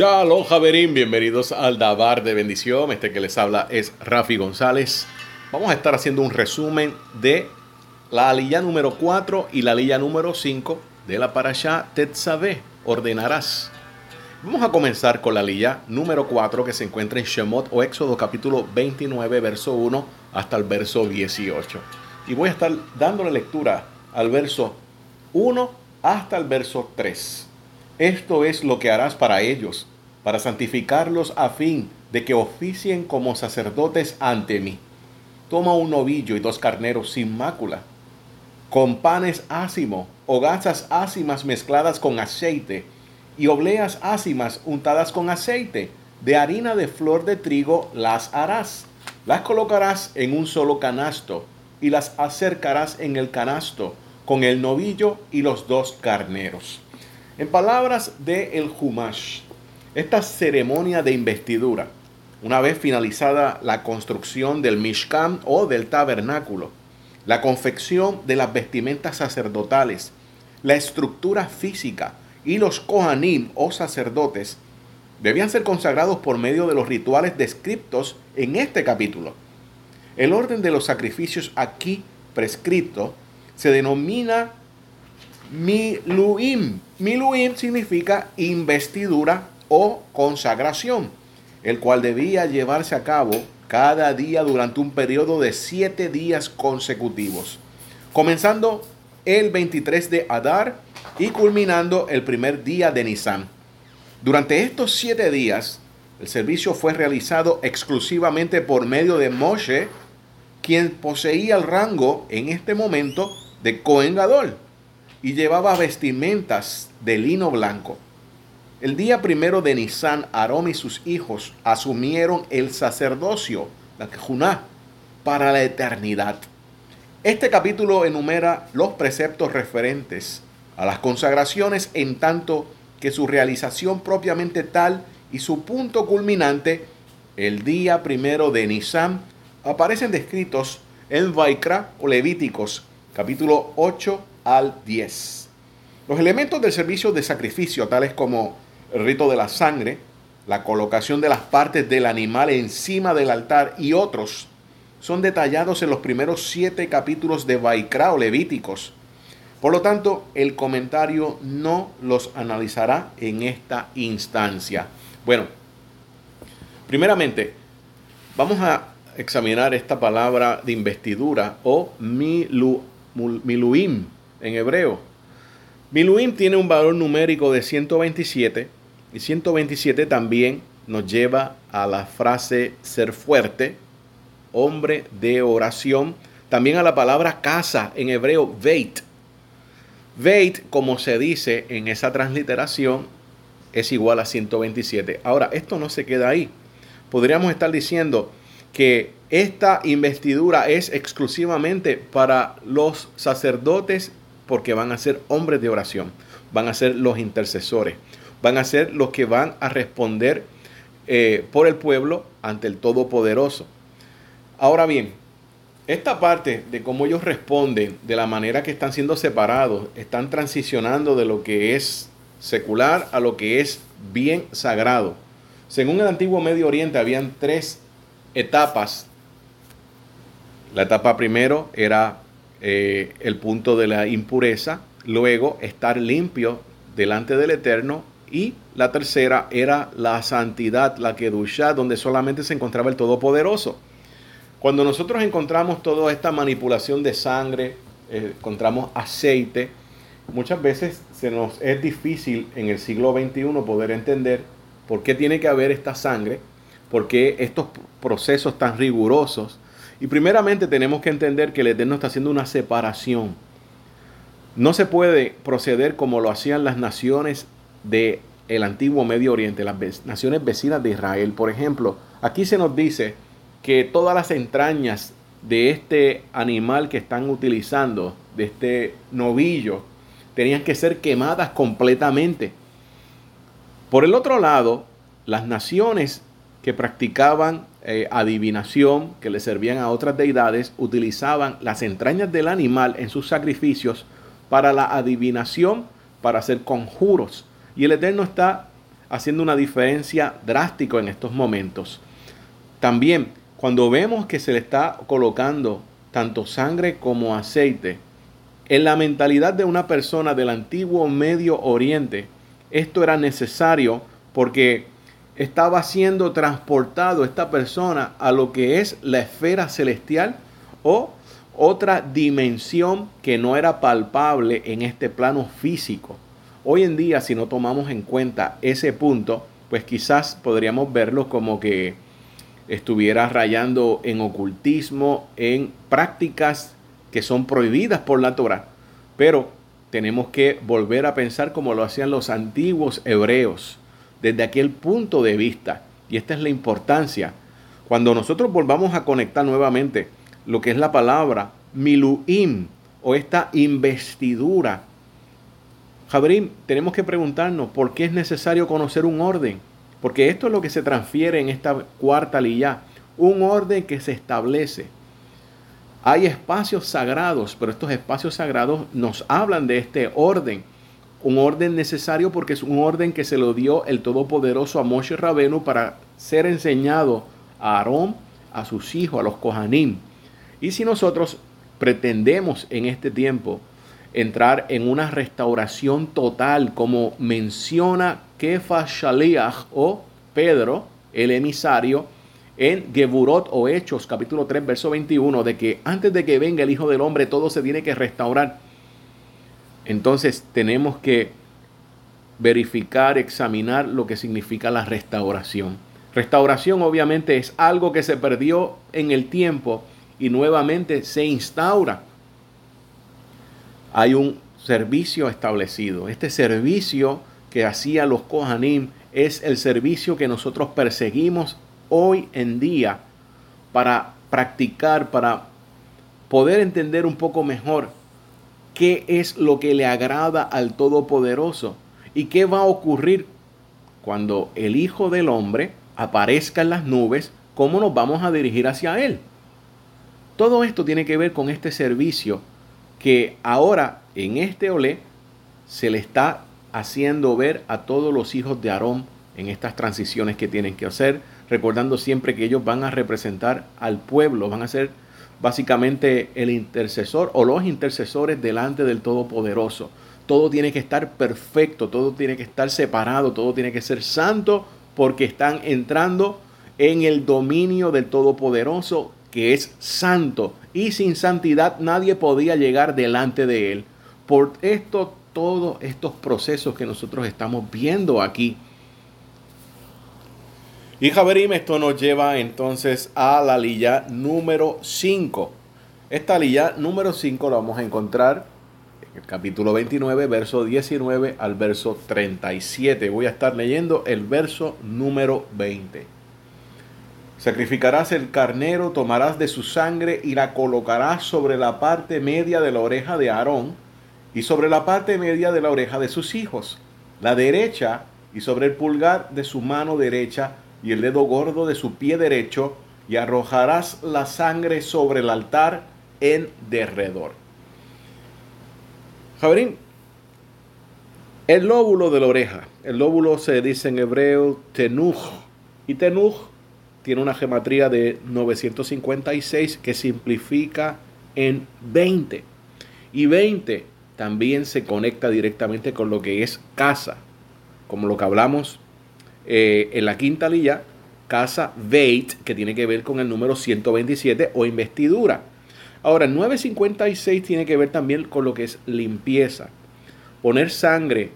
Shalom Javerín, bienvenidos al Dabar de Bendición. Este que les habla es Rafi González. Vamos a estar haciendo un resumen de la aliyah número 4 y la aliyah número 5 de la parasha Tetzaveh, ordenarás. Vamos a comenzar con la aliyah número 4 que se encuentra en Shemot o Éxodo capítulo 29, verso 1 hasta el verso 18. Y voy a estar dándole lectura al verso 1 hasta el verso 3. Esto es lo que harás para ellos, para santificarlos a fin de que oficien como sacerdotes ante mí. Toma un novillo y dos carneros sin mácula, con panes ácimo o gasas ácimas mezcladas con aceite, y obleas ácimas untadas con aceite. De harina de flor de trigo las harás. Las colocarás en un solo canasto y las acercarás en el canasto con el novillo y los dos carneros. En palabras de el Humash, esta ceremonia de investidura, una vez finalizada la construcción del Mishkan o del tabernáculo, la confección de las vestimentas sacerdotales, la estructura física y los Kohanim o sacerdotes debían ser consagrados por medio de los rituales descritos en este capítulo. El orden de los sacrificios aquí prescrito se denomina Miluim. Miluim significa investidura o consagración, el cual debía llevarse a cabo cada día durante un periodo de siete días consecutivos, comenzando el 23 de Adar y culminando el primer día de Nisan. Durante estos siete días, el servicio fue realizado exclusivamente por medio de Moshe, quien poseía el rango en este momento de Cohen Gadol y llevaba vestimentas de lino blanco. El día primero de Nisan, Aarón y sus hijos asumieron el sacerdocio, la Kejuná, para la eternidad. Este capítulo enumera los preceptos referentes a las consagraciones en tanto que su realización propiamente tal y su punto culminante, el día primero de Nisan, aparecen descritos en Vaikra o Levíticos, capítulo 8 al 10. Los elementos del servicio de sacrificio, tales como el rito de la sangre, la colocación de las partes del animal encima del altar y otros, son detallados en los primeros siete capítulos de Vaikra o Levíticos. Por lo tanto, el comentario no los analizará en esta instancia. Bueno, primeramente, vamos a examinar esta palabra de investidura o milu, miluim en hebreo. Miluim tiene un valor numérico de 127 y 127 también nos lleva a la frase ser fuerte, hombre de oración, también a la palabra casa en hebreo veit. Veit, como se dice en esa transliteración, es igual a 127. Ahora, esto no se queda ahí. Podríamos estar diciendo que esta investidura es exclusivamente para los sacerdotes porque van a ser hombres de oración, van a ser los intercesores, van a ser los que van a responder eh, por el pueblo ante el Todopoderoso. Ahora bien, esta parte de cómo ellos responden, de la manera que están siendo separados, están transicionando de lo que es secular a lo que es bien sagrado. Según el antiguo Medio Oriente, habían tres etapas. La etapa primero era eh, el punto de la impureza, luego estar limpio delante del Eterno y la tercera era la santidad, la kedusha, donde solamente se encontraba el Todopoderoso. Cuando nosotros encontramos toda esta manipulación de sangre, eh, encontramos aceite, muchas veces se nos es difícil en el siglo XXI poder entender por qué tiene que haber esta sangre, por qué estos procesos tan rigurosos y primeramente tenemos que entender que el Eterno está haciendo una separación. No se puede proceder como lo hacían las naciones del el antiguo Medio Oriente, las naciones vecinas de Israel. Por ejemplo, aquí se nos dice que todas las entrañas de este animal que están utilizando, de este novillo, tenían que ser quemadas completamente. Por el otro lado, las naciones que practicaban eh, adivinación, que le servían a otras deidades, utilizaban las entrañas del animal en sus sacrificios para la adivinación, para hacer conjuros. Y el Eterno está haciendo una diferencia drástica en estos momentos. También, cuando vemos que se le está colocando tanto sangre como aceite, en la mentalidad de una persona del antiguo Medio Oriente, esto era necesario porque estaba siendo transportado esta persona a lo que es la esfera celestial o otra dimensión que no era palpable en este plano físico. Hoy en día, si no tomamos en cuenta ese punto, pues quizás podríamos verlo como que estuviera rayando en ocultismo, en prácticas que son prohibidas por la Torah. Pero tenemos que volver a pensar como lo hacían los antiguos hebreos, desde aquel punto de vista. Y esta es la importancia. Cuando nosotros volvamos a conectar nuevamente lo que es la palabra miluim o esta investidura, Jabrim, tenemos que preguntarnos por qué es necesario conocer un orden. Porque esto es lo que se transfiere en esta cuarta lilla. Un orden que se establece. Hay espacios sagrados, pero estos espacios sagrados nos hablan de este orden. Un orden necesario porque es un orden que se lo dio el Todopoderoso a Moshe Rabenu para ser enseñado a Aarón, a sus hijos, a los Kohanim. Y si nosotros pretendemos en este tiempo entrar en una restauración total, como menciona Kefa Shaliach o Pedro, el emisario, en Geburot o Hechos, capítulo 3, verso 21, de que antes de que venga el Hijo del Hombre, todo se tiene que restaurar. Entonces tenemos que verificar, examinar lo que significa la restauración. Restauración obviamente es algo que se perdió en el tiempo y nuevamente se instaura. Hay un servicio establecido. Este servicio que hacía los Kohanim es el servicio que nosotros perseguimos hoy en día para practicar, para poder entender un poco mejor qué es lo que le agrada al Todopoderoso y qué va a ocurrir cuando el Hijo del Hombre aparezca en las nubes, cómo nos vamos a dirigir hacia Él. Todo esto tiene que ver con este servicio que ahora en este olé se le está haciendo ver a todos los hijos de Aarón en estas transiciones que tienen que hacer, recordando siempre que ellos van a representar al pueblo, van a ser básicamente el intercesor o los intercesores delante del Todopoderoso. Todo tiene que estar perfecto, todo tiene que estar separado, todo tiene que ser santo porque están entrando en el dominio del Todopoderoso que es santo y sin santidad nadie podía llegar delante de él. Por esto, todos estos procesos que nosotros estamos viendo aquí y Javerim, esto nos lleva entonces a la lilla número 5. Esta lilla número 5 la vamos a encontrar en el capítulo 29, verso 19 al verso 37. Voy a estar leyendo el verso número 20. Sacrificarás el carnero, tomarás de su sangre y la colocarás sobre la parte media de la oreja de Aarón y sobre la parte media de la oreja de sus hijos, la derecha y sobre el pulgar de su mano derecha y el dedo gordo de su pie derecho, y arrojarás la sangre sobre el altar en derredor. Jabrín, el lóbulo de la oreja, el lóbulo se dice en hebreo tenuj, y tenuj tiene una gematría de 956 que simplifica en 20. Y 20 también se conecta directamente con lo que es casa, como lo que hablamos eh, en la quinta lilla, casa Veit, que tiene que ver con el número 127 o investidura. Ahora, el 956 tiene que ver también con lo que es limpieza. Poner sangre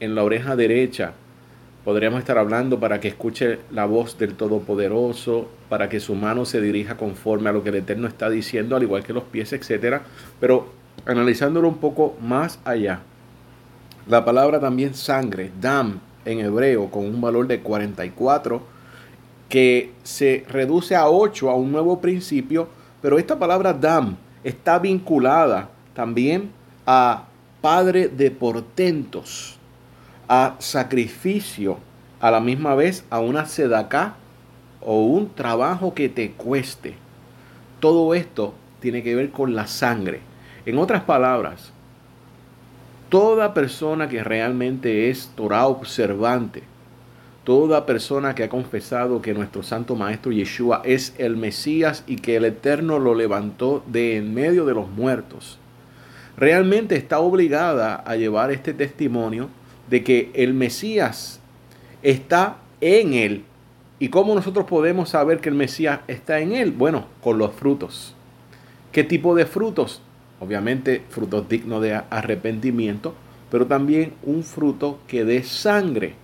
en la oreja derecha. Podríamos estar hablando para que escuche la voz del Todopoderoso, para que su mano se dirija conforme a lo que el Eterno está diciendo, al igual que los pies, etc. Pero analizándolo un poco más allá, la palabra también sangre, dam, en hebreo con un valor de 44 que se reduce a 8 a un nuevo principio, pero esta palabra dam está vinculada también a padre de portentos, a sacrificio, a la misma vez a una sedacá o un trabajo que te cueste. Todo esto tiene que ver con la sangre. En otras palabras, Toda persona que realmente es Torah observante Toda persona que ha confesado que nuestro Santo Maestro Yeshua es el Mesías y que el Eterno lo levantó de en medio de los muertos, realmente está obligada a llevar este testimonio de que el Mesías está en él. ¿Y cómo nosotros podemos saber que el Mesías está en él? Bueno, con los frutos. ¿Qué tipo de frutos? Obviamente frutos dignos de arrepentimiento, pero también un fruto que dé sangre.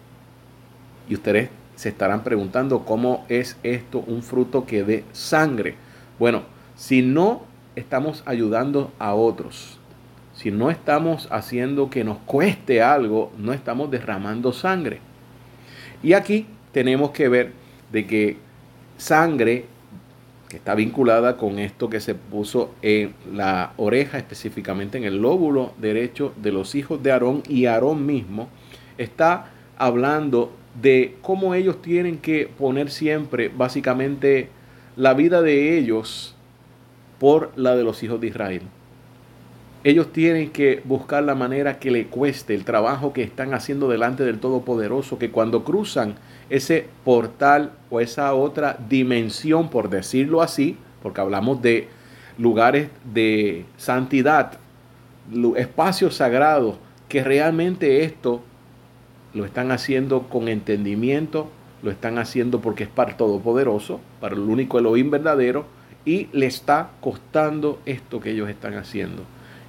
Y ustedes se estarán preguntando cómo es esto un fruto que dé sangre. Bueno, si no estamos ayudando a otros, si no estamos haciendo que nos cueste algo, no estamos derramando sangre. Y aquí tenemos que ver de que sangre que está vinculada con esto que se puso en la oreja, específicamente en el lóbulo derecho de los hijos de Aarón y Aarón mismo, está hablando de cómo ellos tienen que poner siempre básicamente la vida de ellos por la de los hijos de Israel. Ellos tienen que buscar la manera que le cueste el trabajo que están haciendo delante del Todopoderoso, que cuando cruzan ese portal o esa otra dimensión, por decirlo así, porque hablamos de lugares de santidad, espacios sagrados, que realmente esto lo están haciendo con entendimiento, lo están haciendo porque es para el Todopoderoso, para el único Elohim verdadero, y le está costando esto que ellos están haciendo.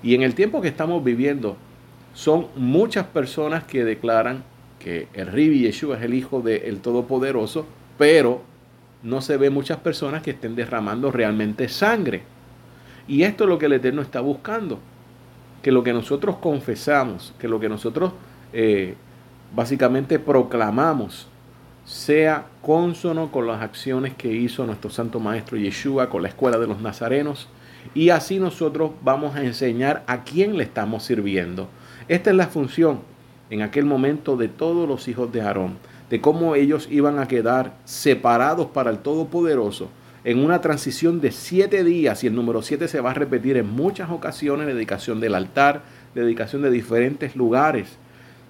Y en el tiempo que estamos viviendo, son muchas personas que declaran que el Ribi Yeshua es el Hijo del Todopoderoso, pero no se ve muchas personas que estén derramando realmente sangre. Y esto es lo que el Eterno está buscando. Que lo que nosotros confesamos, que lo que nosotros eh, básicamente proclamamos, sea consono con las acciones que hizo nuestro Santo Maestro Yeshua, con la escuela de los Nazarenos, y así nosotros vamos a enseñar a quién le estamos sirviendo. Esta es la función en aquel momento de todos los hijos de Aarón, de cómo ellos iban a quedar separados para el Todopoderoso en una transición de siete días y el número siete se va a repetir en muchas ocasiones, dedicación del altar, dedicación de diferentes lugares.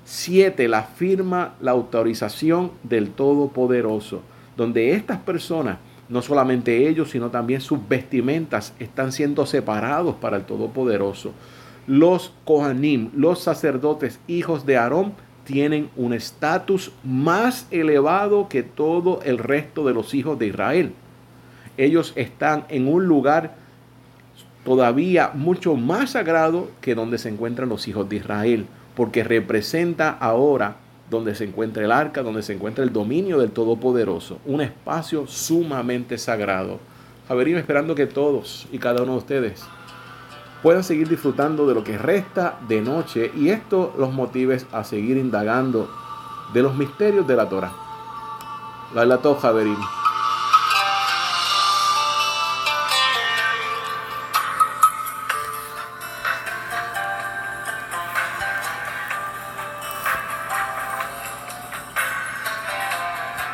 Siete, la firma, la autorización del Todopoderoso, donde estas personas no solamente ellos, sino también sus vestimentas están siendo separados para el Todopoderoso. Los Kohanim, los sacerdotes hijos de Aarón, tienen un estatus más elevado que todo el resto de los hijos de Israel. Ellos están en un lugar todavía mucho más sagrado que donde se encuentran los hijos de Israel, porque representa ahora donde se encuentra el arca, donde se encuentra el dominio del Todopoderoso, un espacio sumamente sagrado. Javerín, esperando que todos y cada uno de ustedes puedan seguir disfrutando de lo que resta de noche y esto los motive a seguir indagando de los misterios de la Torah. La Javerín.